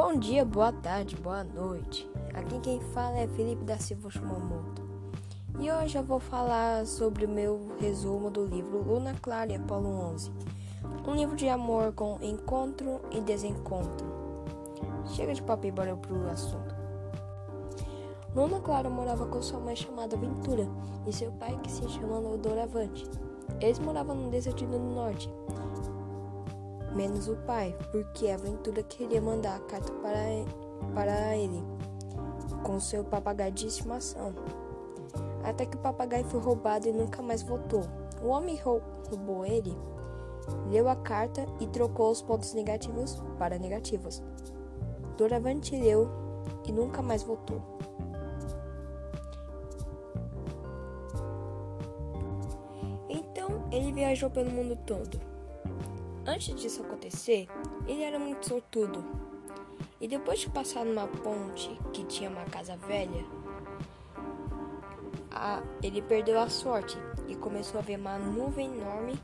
Bom dia, boa tarde, boa noite. Aqui quem fala é Felipe da Silva Shumamoto. E hoje eu vou falar sobre o meu resumo do livro Luna Clara e Apolo 11. Um livro de amor com encontro e desencontro. Chega de papo e bora pro assunto. Luna Clara morava com sua mãe chamada Ventura e seu pai que se chamava Doravante. Eles moravam no deserto do norte menos o pai, porque a aventura queria mandar a carta para, para ele com seu papagaio de estimação. Até que o papagaio foi roubado e nunca mais voltou. O homem roubou ele, leu a carta e trocou os pontos negativos para negativos. Doravante leu e nunca mais voltou. Então ele viajou pelo mundo todo. Antes disso acontecer, ele era muito sortudo. E depois de passar numa ponte que tinha uma casa velha, a, ele perdeu a sorte e começou a ver uma nuvem enorme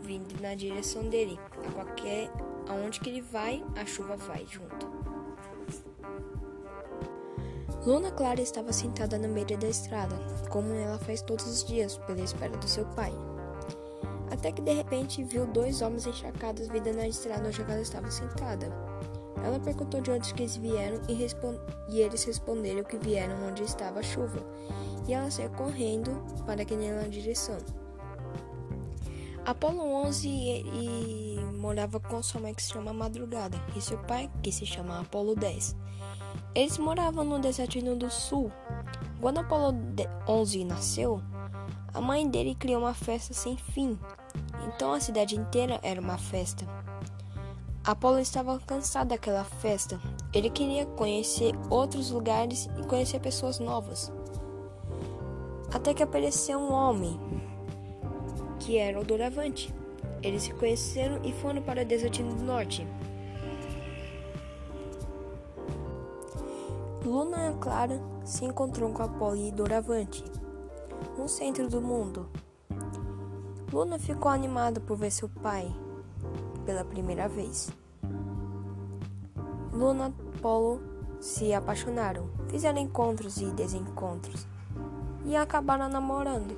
vindo na direção dele. A qualquer aonde que ele vai, a chuva vai junto. Luna Clara estava sentada na beira da estrada, como ela faz todos os dias, pela espera do seu pai. Até que de repente viu dois homens encharcados vindo na estrada onde ela estava sentada. Ela perguntou de onde eles vieram e, e, eles responderam que vieram onde estava a chuva. E ela saiu correndo para aquela direção. Apolo 11 e, morava com sua mãe que se chama Madrugada e seu pai que se chama Apolo 10. Eles moravam no deserto do sul. Quando Apolo 11 nasceu, a mãe dele criou uma festa sem fim então a cidade inteira era uma festa. Apolo estava cansado daquela festa. Ele queria conhecer outros lugares e conhecer pessoas novas. Até que apareceu um homem, que era o Doravante. Eles se conheceram e foram para o deserto do norte. Luna Clara se encontrou com Apolo e Doravante no centro do mundo. Luna ficou animada por ver seu pai pela primeira vez. Luna e Polo se apaixonaram, fizeram encontros e desencontros e acabaram namorando.